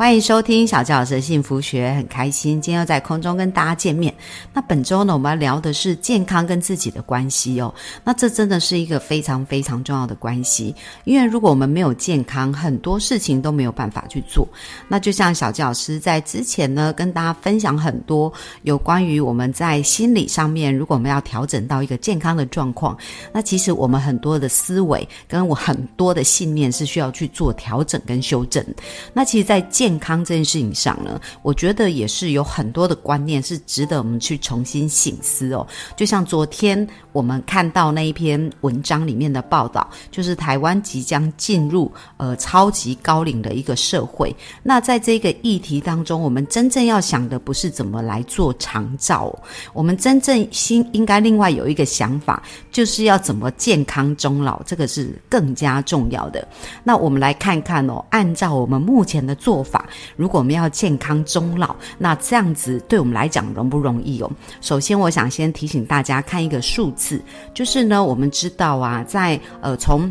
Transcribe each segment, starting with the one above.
欢迎收听小教老师的幸福学，很开心今天又在空中跟大家见面。那本周呢，我们要聊的是健康跟自己的关系哦。那这真的是一个非常非常重要的关系，因为如果我们没有健康，很多事情都没有办法去做。那就像小教老师在之前呢，跟大家分享很多有关于我们在心理上面，如果我们要调整到一个健康的状况，那其实我们很多的思维跟我很多的信念是需要去做调整跟修正。那其实，在健健康这件事情上呢，我觉得也是有很多的观念是值得我们去重新醒思哦。就像昨天我们看到那一篇文章里面的报道，就是台湾即将进入呃超级高龄的一个社会。那在这个议题当中，我们真正要想的不是怎么来做长照，我们真正心应该另外有一个想法，就是要怎么健康终老，这个是更加重要的。那我们来看看哦，按照我们目前的做法。如果我们要健康终老，那这样子对我们来讲容不容易哦？首先，我想先提醒大家看一个数字，就是呢，我们知道啊，在呃从。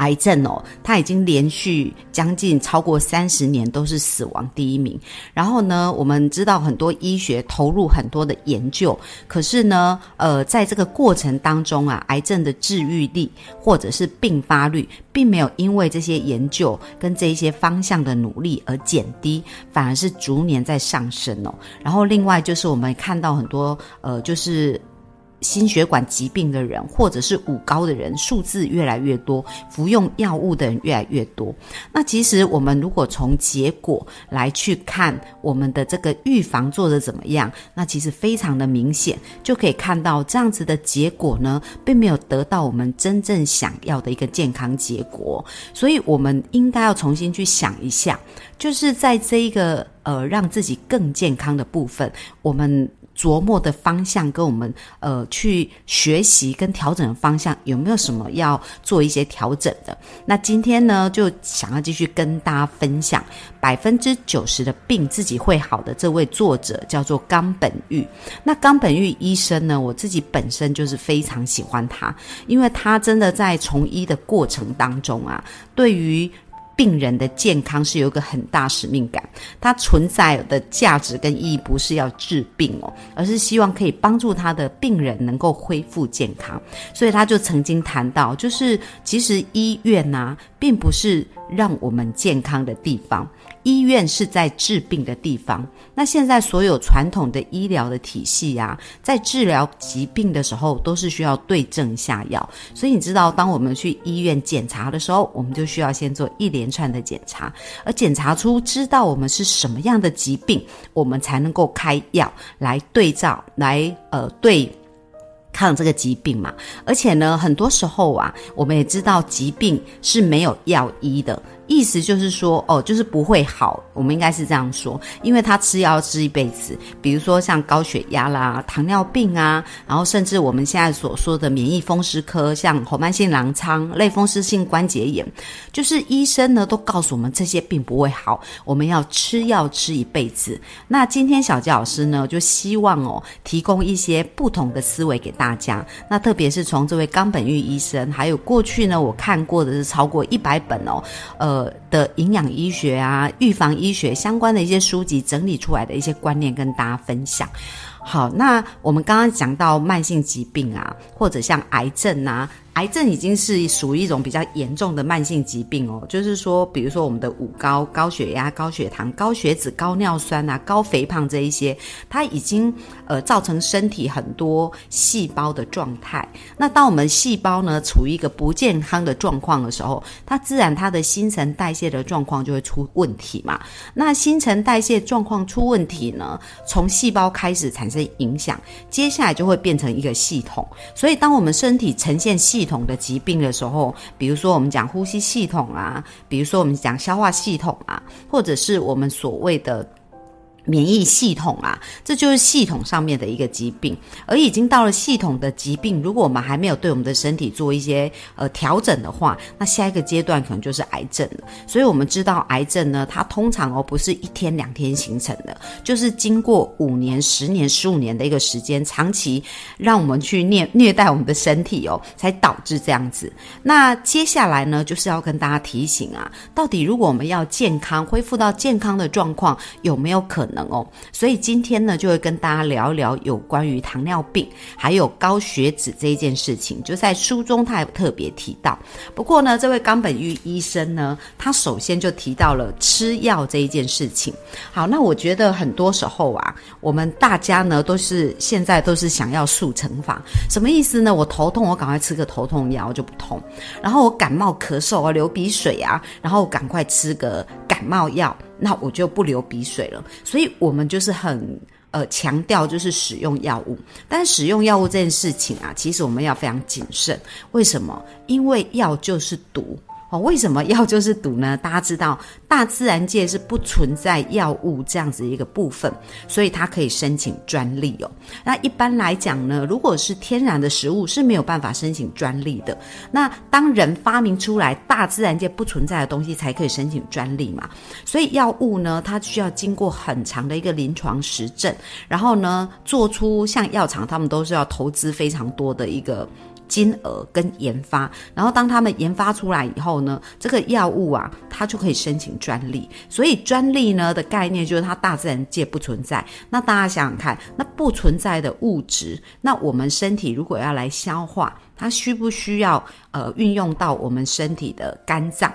癌症哦，它已经连续将近超过三十年都是死亡第一名。然后呢，我们知道很多医学投入很多的研究，可是呢，呃，在这个过程当中啊，癌症的治愈率或者是并发率，并没有因为这些研究跟这一些方向的努力而减低，反而是逐年在上升哦。然后另外就是我们看到很多呃，就是。心血管疾病的人，或者是五高的人，数字越来越多，服用药物的人越来越多。那其实我们如果从结果来去看，我们的这个预防做的怎么样？那其实非常的明显，就可以看到这样子的结果呢，并没有得到我们真正想要的一个健康结果。所以，我们应该要重新去想一下，就是在这一个呃让自己更健康的部分，我们。琢磨的方向跟我们呃去学习跟调整的方向有没有什么要做一些调整的？那今天呢，就想要继续跟大家分享百分之九十的病自己会好的这位作者叫做冈本玉。那冈本玉医生呢，我自己本身就是非常喜欢他，因为他真的在从医的过程当中啊，对于。病人的健康是有一个很大使命感，它存在的价值跟意义不是要治病哦，而是希望可以帮助他的病人能够恢复健康。所以他就曾经谈到，就是其实医院呐，并不是让我们健康的地方。医院是在治病的地方。那现在所有传统的医疗的体系呀，在治疗疾病的时候，都是需要对症下药。所以你知道，当我们去医院检查的时候，我们就需要先做一连串的检查，而检查出知道我们是什么样的疾病，我们才能够开药来对照，来呃对抗这个疾病嘛。而且呢，很多时候啊，我们也知道疾病是没有药医的。意思就是说，哦，就是不会好，我们应该是这样说，因为他吃药要吃一辈子。比如说像高血压啦、糖尿病啊，然后甚至我们现在所说的免疫风湿科，像红斑性狼疮、类风湿性关节炎，就是医生呢都告诉我们这些病不会好，我们要吃药吃一辈子。那今天小杰老师呢，就希望哦，提供一些不同的思维给大家。那特别是从这位冈本玉医生，还有过去呢，我看过的是超过一百本哦，呃。的营养医学啊，预防医学相关的一些书籍整理出来的一些观念跟大家分享。好，那我们刚刚讲到慢性疾病啊，或者像癌症啊。癌症已经是属于一种比较严重的慢性疾病哦，就是说，比如说我们的五高、高血压、高血糖、高血脂、高尿酸啊、高肥胖这一些，它已经呃造成身体很多细胞的状态。那当我们细胞呢处于一个不健康的状况的时候，它自然它的新陈代谢的状况就会出问题嘛。那新陈代谢状况出问题呢，从细胞开始产生影响，接下来就会变成一个系统。所以当我们身体呈现系统统的疾病的时候，比如说我们讲呼吸系统啊，比如说我们讲消化系统啊，或者是我们所谓的免疫系统啊，这就是系统上面的一个疾病，而已经到了系统的疾病，如果我们还没有对我们的身体做一些呃调整的话，那下一个阶段可能就是癌症了。所以我们知道癌症呢，它通常哦不是一天两天形成的，就是经过五年、十年、十五年的一个时间，长期让我们去虐虐待我们的身体哦，才导致这样子。那接下来呢，就是要跟大家提醒啊，到底如果我们要健康恢复到健康的状况，有没有可能能哦，所以今天呢，就会跟大家聊一聊有关于糖尿病还有高血脂这一件事情。就在书中，他也特别提到。不过呢，这位冈本玉医生呢，他首先就提到了吃药这一件事情。好，那我觉得很多时候啊，我们大家呢都是现在都是想要速成法，什么意思呢？我头痛，我赶快吃个头痛药就不痛；然后我感冒咳嗽啊，流鼻水啊，然后赶快吃个感冒药。那我就不流鼻水了，所以我们就是很呃强调就是使用药物，但使用药物这件事情啊，其实我们要非常谨慎。为什么？因为药就是毒。哦，为什么药 就是毒呢？大家知道，大自然界是不存在药物这样子一个部分，所以它可以申请专利哦。那一般来讲呢，如果是天然的食物是没有办法申请专利的。那当人发明出来大自然界不存在的东西，才可以申请专利嘛。所以药物呢，它需要经过很长的一个临床实证，然后呢，做出像药厂他们都是要投资非常多的一个。金额跟研发，然后当他们研发出来以后呢，这个药物啊，它就可以申请专利。所以专利呢的概念就是它大自然界不存在。那大家想想看，那不存在的物质，那我们身体如果要来消化，它需不需要呃运用到我们身体的肝脏？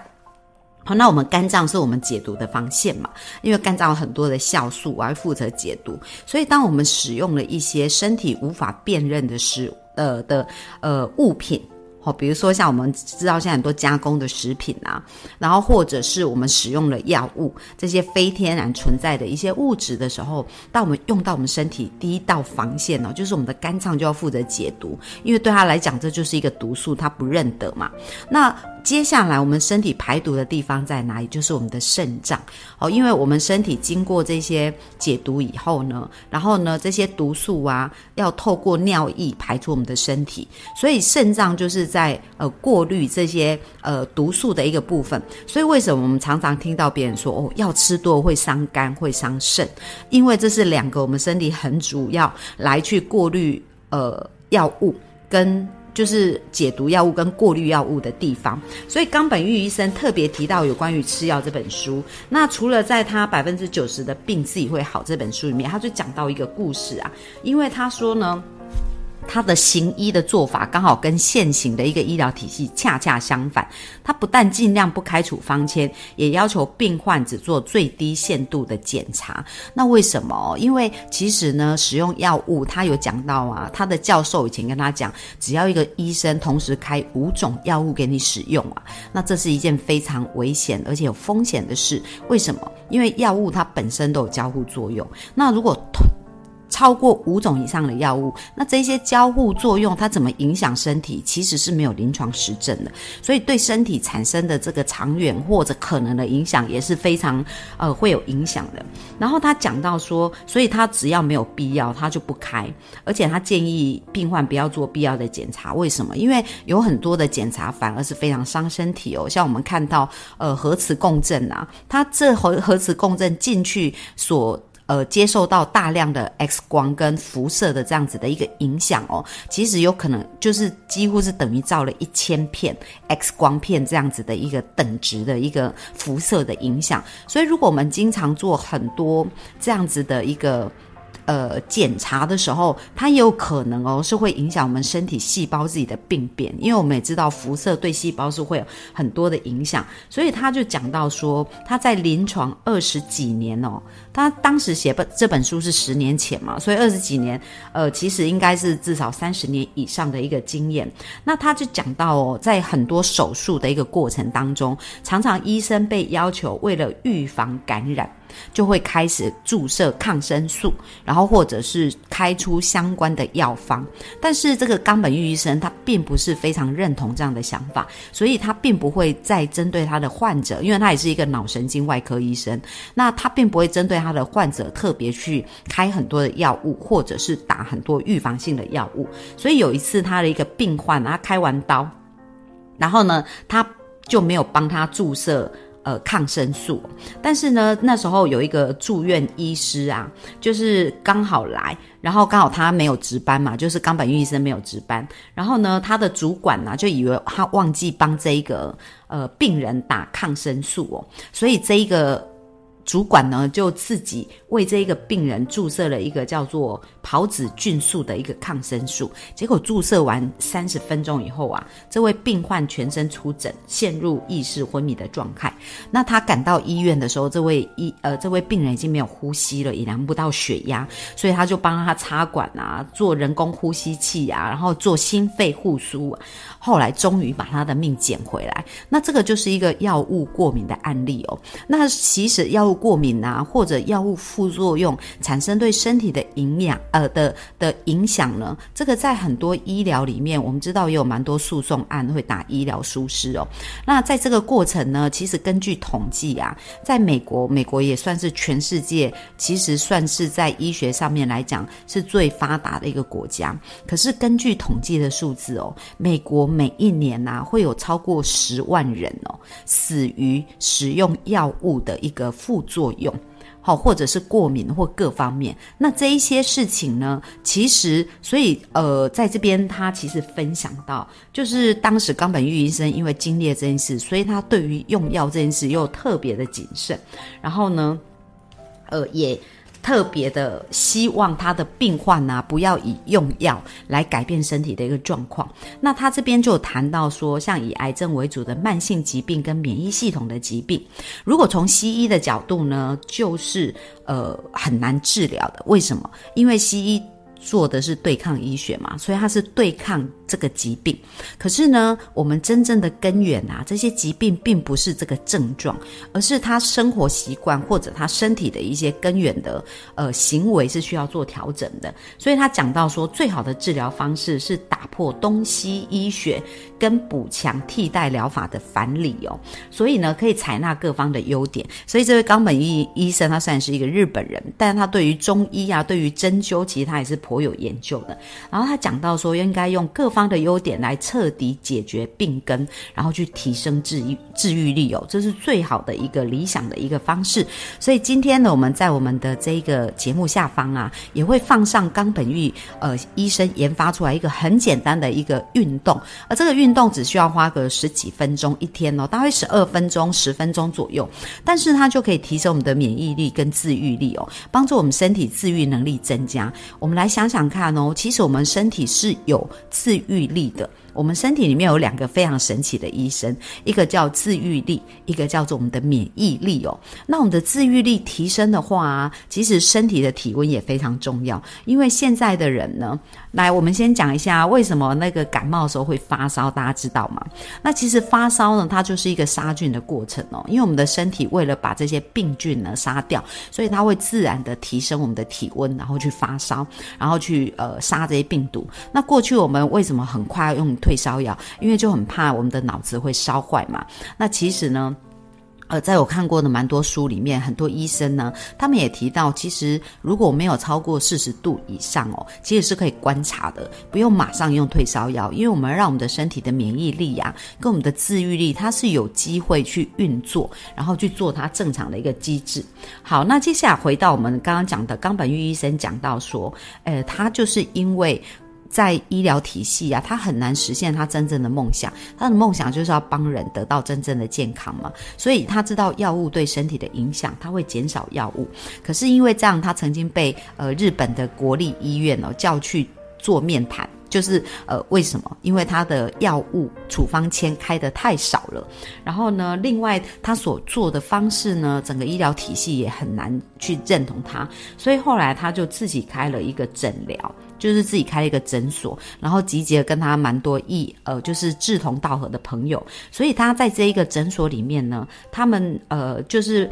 好，那我们肝脏是我们解毒的防线嘛？因为肝脏有很多的酵素我要负责解毒，所以当我们使用了一些身体无法辨认的食物。呃的呃物品，好，比如说像我们知道现在很多加工的食品啊，然后或者是我们使用了药物这些非天然存在的一些物质的时候，当我们用到我们身体第一道防线呢，就是我们的肝脏就要负责解毒，因为对他来讲这就是一个毒素，他不认得嘛。那接下来，我们身体排毒的地方在哪里？就是我们的肾脏哦，因为我们身体经过这些解毒以后呢，然后呢，这些毒素啊，要透过尿液排出我们的身体，所以肾脏就是在呃过滤这些呃毒素的一个部分。所以为什么我们常常听到别人说哦，药吃多会伤肝会伤肾？因为这是两个我们身体很主要来去过滤呃药物跟。就是解毒药物跟过滤药物的地方，所以冈本玉医生特别提到有关于吃药这本书。那除了在他百分之九十的病自己会好这本书里面，他就讲到一个故事啊，因为他说呢。他的行医的做法刚好跟现行的一个医疗体系恰恰相反。他不但尽量不开处方签，也要求病患只做最低限度的检查。那为什么？因为其实呢，使用药物，他有讲到啊，他的教授以前跟他讲，只要一个医生同时开五种药物给你使用啊，那这是一件非常危险而且有风险的事。为什么？因为药物它本身都有交互作用。那如果超过五种以上的药物，那这些交互作用它怎么影响身体，其实是没有临床实证的，所以对身体产生的这个长远或者可能的影响也是非常呃会有影响的。然后他讲到说，所以他只要没有必要，他就不开，而且他建议病患不要做必要的检查。为什么？因为有很多的检查反而是非常伤身体哦，像我们看到呃核磁共振啊，它这核核磁共振进去所。呃，接受到大量的 X 光跟辐射的这样子的一个影响哦，其实有可能就是几乎是等于照了一千片 X 光片这样子的一个等值的一个辐射的影响。所以，如果我们经常做很多这样子的一个。呃，检查的时候，它也有可能哦，是会影响我们身体细胞自己的病变，因为我们也知道辐射对细胞是会有很多的影响，所以他就讲到说，他在临床二十几年哦，他当时写本这本书是十年前嘛，所以二十几年，呃，其实应该是至少三十年以上的一个经验。那他就讲到哦，在很多手术的一个过程当中，常常医生被要求为了预防感染。就会开始注射抗生素，然后或者是开出相关的药方。但是这个冈本玉医生他并不是非常认同这样的想法，所以他并不会再针对他的患者，因为他也是一个脑神经外科医生，那他并不会针对他的患者特别去开很多的药物，或者是打很多预防性的药物。所以有一次他的一个病患，他开完刀，然后呢，他就没有帮他注射。呃，抗生素，但是呢，那时候有一个住院医师啊，就是刚好来，然后刚好他没有值班嘛，就是冈本玉医生没有值班，然后呢，他的主管呢就以为他忘记帮这一个呃病人打抗生素哦，所以这一个。主管呢，就自己为这一个病人注射了一个叫做孢子菌素的一个抗生素。结果注射完三十分钟以后啊，这位病患全身出疹，陷入意识昏迷的状态。那他赶到医院的时候，这位医呃这位病人已经没有呼吸了，也量不到血压，所以他就帮他插管啊，做人工呼吸器啊，然后做心肺复苏。后来终于把他的命捡回来。那这个就是一个药物过敏的案例哦。那其实药物过敏啊，或者药物副作用产生对身体的营养呃的的影响呢，这个在很多医疗里面，我们知道也有蛮多诉讼案会打医疗疏失哦。那在这个过程呢，其实根据统计啊，在美国，美国也算是全世界其实算是在医学上面来讲是最发达的一个国家。可是根据统计的数字哦，美国。每一年呐，会有超过十万人哦死于使用药物的一个副作用，好，或者是过敏或各方面。那这一些事情呢，其实所以呃，在这边他其实分享到，就是当时冈本玉医生因为经历这件事，所以他对于用药这件事又特别的谨慎。然后呢，呃，也。特别的希望他的病患呢，不要以用药来改变身体的一个状况。那他这边就谈到说，像以癌症为主的慢性疾病跟免疫系统的疾病，如果从西医的角度呢，就是呃很难治疗的。为什么？因为西医做的是对抗医学嘛，所以它是对抗。这个疾病，可是呢，我们真正的根源啊，这些疾病并不是这个症状，而是他生活习惯或者他身体的一些根源的呃行为是需要做调整的。所以他讲到说，最好的治疗方式是打破东西医学跟补强替代疗法的反理哦。所以呢，可以采纳各方的优点。所以这位冈本医医生，他虽然是一个日本人，但他对于中医啊，对于针灸，其实他也是颇有研究的。然后他讲到说，应该用各方的优点来彻底解决病根，然后去提升治愈治愈力哦，这是最好的一个理想的一个方式。所以今天呢，我们在我们的这个节目下方啊，也会放上冈本玉呃医生研发出来一个很简单的一个运动，而这个运动只需要花个十几分钟一天哦，大概十二分钟、十分钟左右，但是它就可以提升我们的免疫力跟自愈力哦，帮助我们身体自愈能力增加。我们来想想看哦，其实我们身体是有自愈力的。我们身体里面有两个非常神奇的医生，一个叫自愈力，一个叫做我们的免疫力哦。那我们的自愈力提升的话，其实身体的体温也非常重要。因为现在的人呢，来，我们先讲一下为什么那个感冒的时候会发烧，大家知道吗？那其实发烧呢，它就是一个杀菌的过程哦。因为我们的身体为了把这些病菌呢杀掉，所以它会自然的提升我们的体温，然后去发烧，然后去呃杀这些病毒。那过去我们为什么很快要用？退烧药，因为就很怕我们的脑子会烧坏嘛。那其实呢，呃，在我看过的蛮多书里面，很多医生呢，他们也提到，其实如果没有超过四十度以上哦，其实是可以观察的，不用马上用退烧药，因为我们让我们的身体的免疫力啊，跟我们的自愈力，它是有机会去运作，然后去做它正常的一个机制。好，那接下来回到我们刚刚讲的冈本玉医生讲到说，呃，他就是因为。在医疗体系啊，他很难实现他真正的梦想。他的梦想就是要帮人得到真正的健康嘛，所以他知道药物对身体的影响，他会减少药物。可是因为这样，他曾经被呃日本的国立医院哦叫去做面谈，就是呃为什么？因为他的药物处方签开的太少了。然后呢，另外他所做的方式呢，整个医疗体系也很难去认同他，所以后来他就自己开了一个诊疗。就是自己开了一个诊所，然后集结跟他蛮多异呃，就是志同道合的朋友，所以他在这一个诊所里面呢，他们呃就是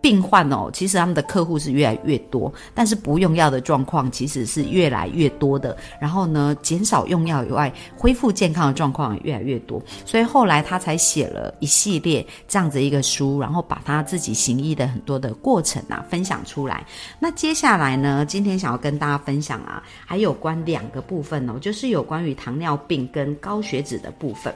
病患哦，其实他们的客户是越来越多，但是不用药的状况其实是越来越多的。然后呢，减少用药以外，恢复健康的状况也越来越多。所以后来他才写了一系列这样子一个书，然后把他自己行医的很多的过程啊分享出来。那接下来呢，今天想要跟大家分享啊，还有关两个部分哦，就是有关于糖尿病跟高血脂的部分。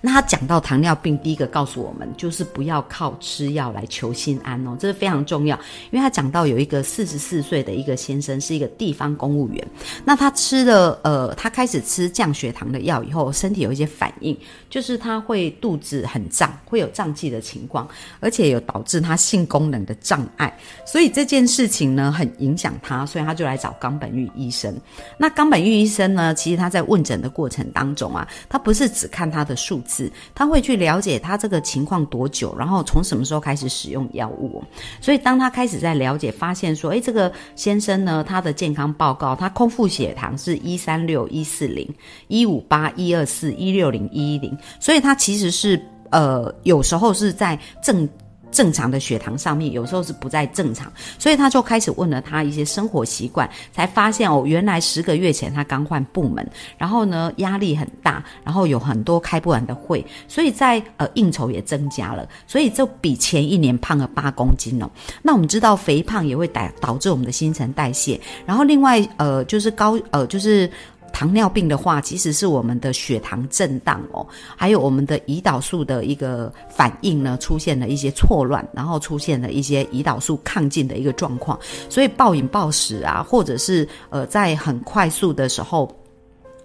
那他讲到糖尿病，第一个告诉我们就是不要靠吃药来求心安哦，这是非常重要。因为他讲到有一个四十四岁的一个先生是一个地方公务员，那他吃了呃，他开始吃降血糖的药以后，身体有一些反应，就是他会肚子很胀，会有胀气的情况，而且有导致他性功能的障碍，所以这件事情呢很影响他，所以他就来找冈本玉医生。那冈本玉医生呢，其实他在问诊的过程当中啊，他不是只看他的。数字，他会去了解他这个情况多久，然后从什么时候开始使用药物。所以当他开始在了解，发现说，诶，这个先生呢，他的健康报告，他空腹血糖是一三六一四零一五八一二四一六零一一零，所以他其实是呃，有时候是在正。正常的血糖上面有时候是不在正常，所以他就开始问了他一些生活习惯，才发现哦，原来十个月前他刚换部门，然后呢压力很大，然后有很多开不完的会，所以在呃应酬也增加了，所以就比前一年胖了八公斤哦。那我们知道肥胖也会导导致我们的新陈代谢，然后另外呃就是高呃就是。糖尿病的话，其实是我们的血糖震荡哦，还有我们的胰岛素的一个反应呢，出现了一些错乱，然后出现了一些胰岛素亢进的一个状况，所以暴饮暴食啊，或者是呃在很快速的时候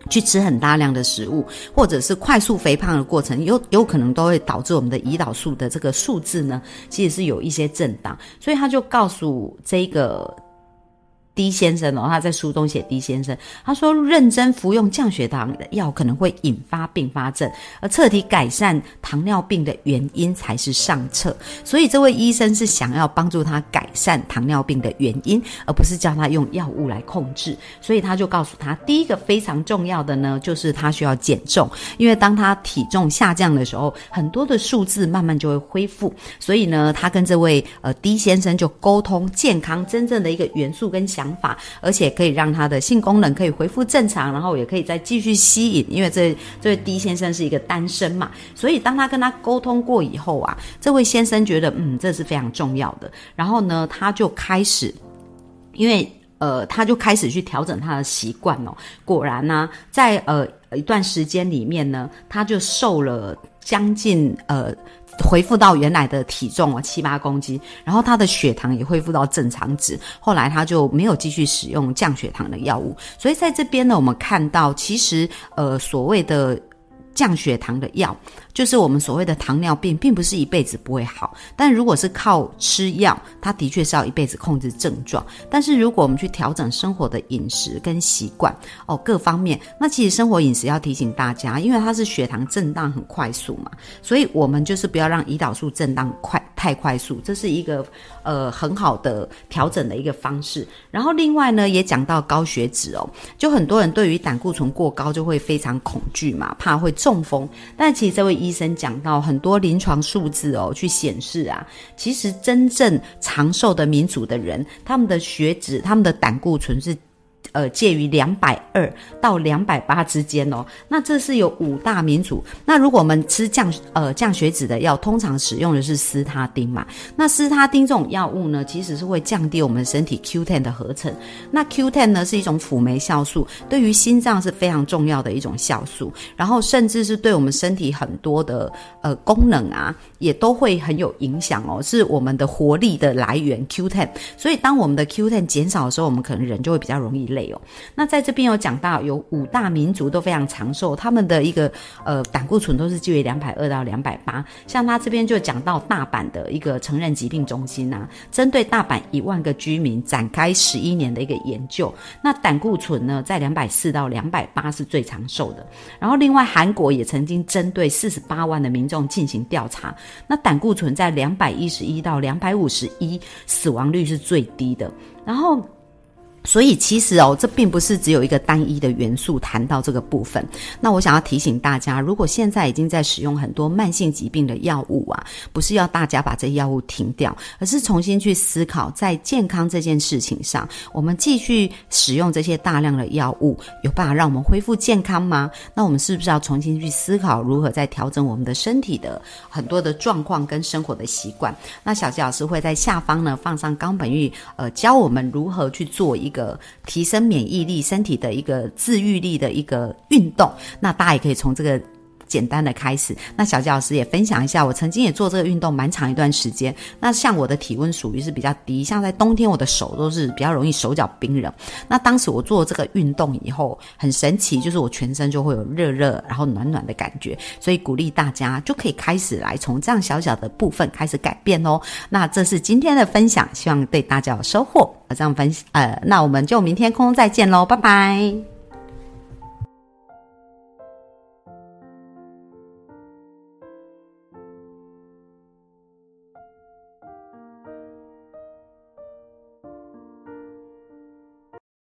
去吃很大量的食物，或者是快速肥胖的过程，有有可能都会导致我们的胰岛素的这个数字呢，其实是有一些震荡，所以他就告诉这个。D 先生哦，他在书中写 D 先生，他说认真服用降血糖的药可能会引发并发症，而彻底改善糖尿病的原因才是上策。所以这位医生是想要帮助他改善糖尿病的原因，而不是叫他用药物来控制。所以他就告诉他，第一个非常重要的呢，就是他需要减重，因为当他体重下降的时候，很多的数字慢慢就会恢复。所以呢，他跟这位呃 D 先生就沟通健康真正的一个元素跟想。想法，而且可以让他的性功能可以恢复正常，然后也可以再继续吸引。因为这这位 D 先生是一个单身嘛，所以当他跟他沟通过以后啊，这位先生觉得嗯，这是非常重要的。然后呢，他就开始，因为呃，他就开始去调整他的习惯哦。果然呢，在呃一段时间里面呢，他就瘦了将近呃。恢复到原来的体重哦，七八公斤，然后他的血糖也恢复到正常值。后来他就没有继续使用降血糖的药物。所以在这边呢，我们看到其实呃所谓的降血糖的药。就是我们所谓的糖尿病，并不是一辈子不会好，但如果是靠吃药，它的确是要一辈子控制症状。但是如果我们去调整生活的饮食跟习惯哦，各方面，那其实生活饮食要提醒大家，因为它是血糖震荡很快速嘛，所以我们就是不要让胰岛素震荡快太快速，这是一个呃很好的调整的一个方式。然后另外呢，也讲到高血脂哦，就很多人对于胆固醇过高就会非常恐惧嘛，怕会中风，但其实这位。医生讲到很多临床数字哦，去显示啊，其实真正长寿的民族的人，他们的血脂、他们的胆固醇是。呃，介于两百二到两百八之间哦。那这是有五大民族。那如果我们吃降呃降血脂的药，通常使用的是司他汀嘛。那司他汀这种药物呢，其实是会降低我们身体 Q10 的合成。那 Q10 呢是一种辅酶酵素，对于心脏是非常重要的一种酵素。然后甚至是对我们身体很多的呃功能啊，也都会很有影响哦。是我们的活力的来源 Q10。所以当我们的 Q10 减少的时候，我们可能人就会比较容易累。有，那在这边有讲到，有五大民族都非常长寿，他们的一个呃胆固醇都是介于两百二到两百八。像他这边就讲到大阪的一个成人疾病中心呐，针对大阪一万个居民展开十一年的一个研究，那胆固醇呢在两百四到两百八是最长寿的。然后另外韩国也曾经针对四十八万的民众进行调查，那胆固醇在两百一十一到两百五十一，死亡率是最低的。然后。所以其实哦，这并不是只有一个单一的元素谈到这个部分。那我想要提醒大家，如果现在已经在使用很多慢性疾病的药物啊，不是要大家把这药物停掉，而是重新去思考，在健康这件事情上，我们继续使用这些大量的药物，有办法让我们恢复健康吗？那我们是不是要重新去思考，如何在调整我们的身体的很多的状况跟生活的习惯？那小吉老师会在下方呢放上冈本玉，呃，教我们如何去做一。一个提升免疫力、身体的一个自愈力的一个运动，那大家也可以从这个。简单的开始，那小杰老师也分享一下，我曾经也做这个运动蛮长一段时间。那像我的体温属于是比较低，像在冬天我的手都是比较容易手脚冰冷。那当时我做这个运动以后，很神奇，就是我全身就会有热热，然后暖暖的感觉。所以鼓励大家就可以开始来从这样小小的部分开始改变哦。那这是今天的分享，希望对大家有收获。这样分呃，那我们就明天空中再见喽，拜拜。